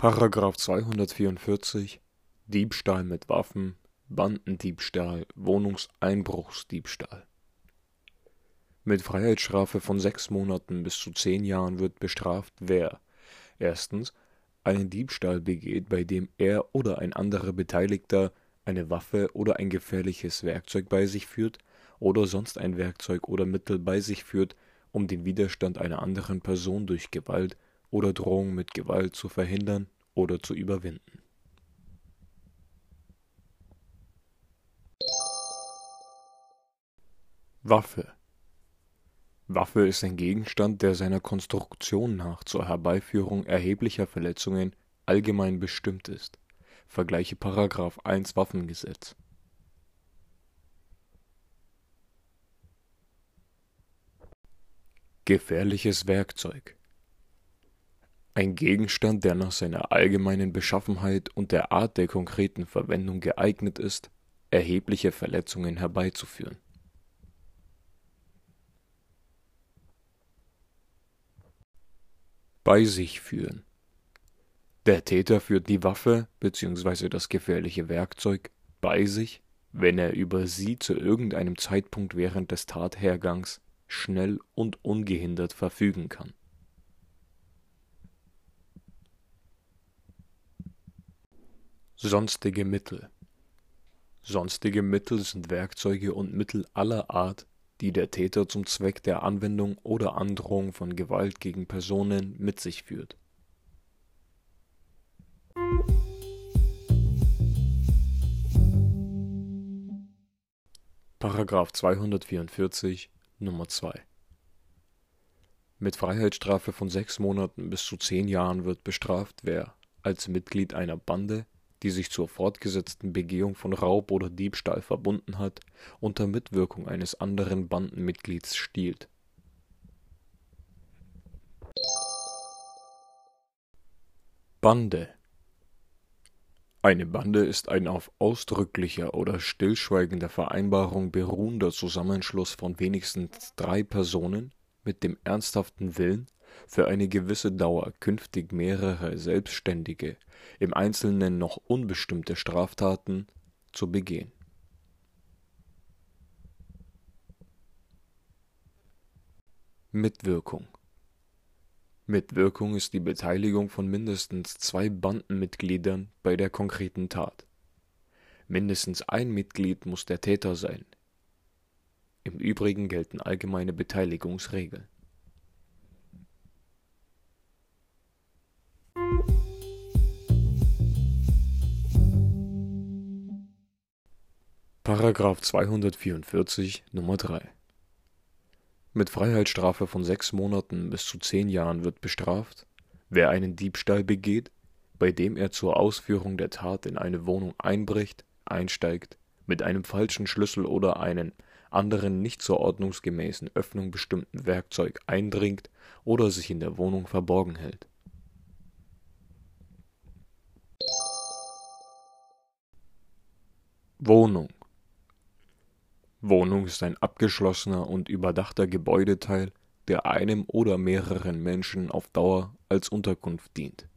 Paragraph 244 Diebstahl mit Waffen, Bandendiebstahl, Wohnungseinbruchsdiebstahl. Mit Freiheitsstrafe von sechs Monaten bis zu zehn Jahren wird bestraft, wer erstens einen Diebstahl begeht, bei dem er oder ein anderer Beteiligter eine Waffe oder ein gefährliches Werkzeug bei sich führt oder sonst ein Werkzeug oder Mittel bei sich führt, um den Widerstand einer anderen Person durch Gewalt oder Drohung mit Gewalt zu verhindern oder zu überwinden. Waffe Waffe ist ein Gegenstand, der seiner Konstruktion nach zur Herbeiführung erheblicher Verletzungen allgemein bestimmt ist. Vergleiche § 1 Waffengesetz. Gefährliches Werkzeug ein Gegenstand, der nach seiner allgemeinen Beschaffenheit und der Art der konkreten Verwendung geeignet ist, erhebliche Verletzungen herbeizuführen. Bei sich führen Der Täter führt die Waffe bzw. das gefährliche Werkzeug bei sich, wenn er über sie zu irgendeinem Zeitpunkt während des Tathergangs schnell und ungehindert verfügen kann Sonstige Mittel Sonstige Mittel sind Werkzeuge und Mittel aller Art, die der Täter zum Zweck der Anwendung oder Androhung von Gewalt gegen Personen mit sich führt. Paragraph 244 Nummer 2 Mit Freiheitsstrafe von sechs Monaten bis zu zehn Jahren wird bestraft, wer als Mitglied einer Bande die sich zur fortgesetzten Begehung von Raub oder Diebstahl verbunden hat, unter Mitwirkung eines anderen Bandenmitglieds stiehlt. Bande Eine Bande ist ein auf ausdrücklicher oder stillschweigender Vereinbarung beruhender Zusammenschluss von wenigstens drei Personen mit dem ernsthaften Willen, für eine gewisse Dauer künftig mehrere selbstständige, im Einzelnen noch unbestimmte Straftaten zu begehen. Mitwirkung Mitwirkung ist die Beteiligung von mindestens zwei Bandenmitgliedern bei der konkreten Tat. Mindestens ein Mitglied muss der Täter sein. Im Übrigen gelten allgemeine Beteiligungsregeln Paragraph 244 Nummer 3 Mit Freiheitsstrafe von sechs Monaten bis zu zehn Jahren wird bestraft, wer einen Diebstahl begeht, bei dem er zur Ausführung der Tat in eine Wohnung einbricht, einsteigt, mit einem falschen Schlüssel oder einem anderen nicht zur ordnungsgemäßen Öffnung bestimmten Werkzeug eindringt oder sich in der Wohnung verborgen hält. Wohnung Wohnung ist ein abgeschlossener und überdachter Gebäudeteil, der einem oder mehreren Menschen auf Dauer als Unterkunft dient